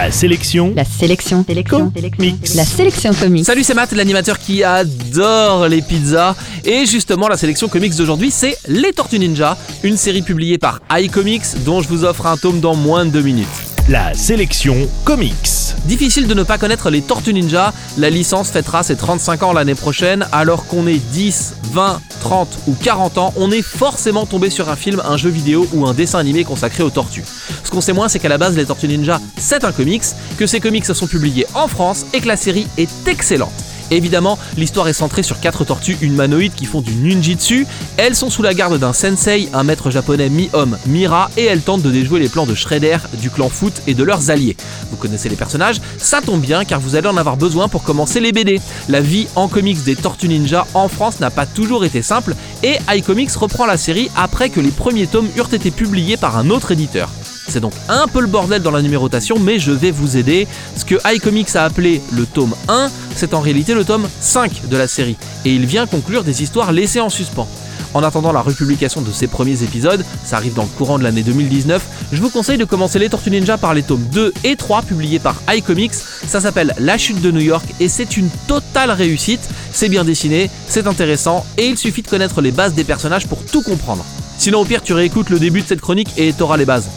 La sélection. La sélection. Sélection. Mix. La sélection comics. Salut, c'est Matt, l'animateur qui adore les pizzas. Et justement, la sélection comics d'aujourd'hui, c'est Les Tortues Ninja, une série publiée par iComics dont je vous offre un tome dans moins de deux minutes. La sélection comics. Difficile de ne pas connaître les Tortues Ninja, la licence fêtera ses 35 ans l'année prochaine, alors qu'on est 10, 20, 30 ou 40 ans, on est forcément tombé sur un film, un jeu vidéo ou un dessin animé consacré aux tortues. Ce qu'on sait moins, c'est qu'à la base, les Tortues Ninja, c'est un comics, que ces comics sont publiés en France et que la série est excellente. Évidemment, l'histoire est centrée sur quatre tortues humanoïdes qui font du ninjitsu. Elles sont sous la garde d'un sensei, un maître japonais mi-homme, Mira, et elles tentent de déjouer les plans de Shredder, du clan Foot et de leurs alliés. Vous connaissez les personnages Ça tombe bien car vous allez en avoir besoin pour commencer les BD. La vie en comics des Tortues Ninja en France n'a pas toujours été simple et iComics reprend la série après que les premiers tomes eurent été publiés par un autre éditeur. C'est donc un peu le bordel dans la numérotation, mais je vais vous aider. Ce que iComics a appelé le tome 1, c'est en réalité le tome 5 de la série, et il vient conclure des histoires laissées en suspens. En attendant la republication de ces premiers épisodes, ça arrive dans le courant de l'année 2019, je vous conseille de commencer les Tortues Ninja par les tomes 2 et 3 publiés par iComics. Ça s'appelle La chute de New York et c'est une totale réussite. C'est bien dessiné, c'est intéressant et il suffit de connaître les bases des personnages pour tout comprendre. Sinon au pire tu réécoutes le début de cette chronique et t'auras les bases.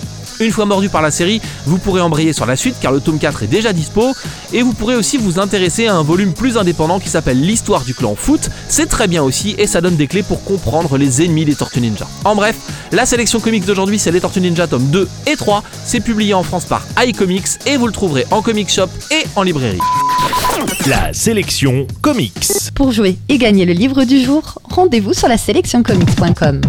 Une fois mordu par la série, vous pourrez embrayer sur la suite car le tome 4 est déjà dispo et vous pourrez aussi vous intéresser à un volume plus indépendant qui s'appelle l'histoire du clan Foot. C'est très bien aussi et ça donne des clés pour comprendre les ennemis des Tortues Ninja. En bref, la sélection comics d'aujourd'hui c'est les Tortues Ninja tome 2 et 3. C'est publié en France par iComics et vous le trouverez en comic shop et en librairie. La sélection comics. Pour jouer et gagner le livre du jour, rendez-vous sur la sélectioncomics.com.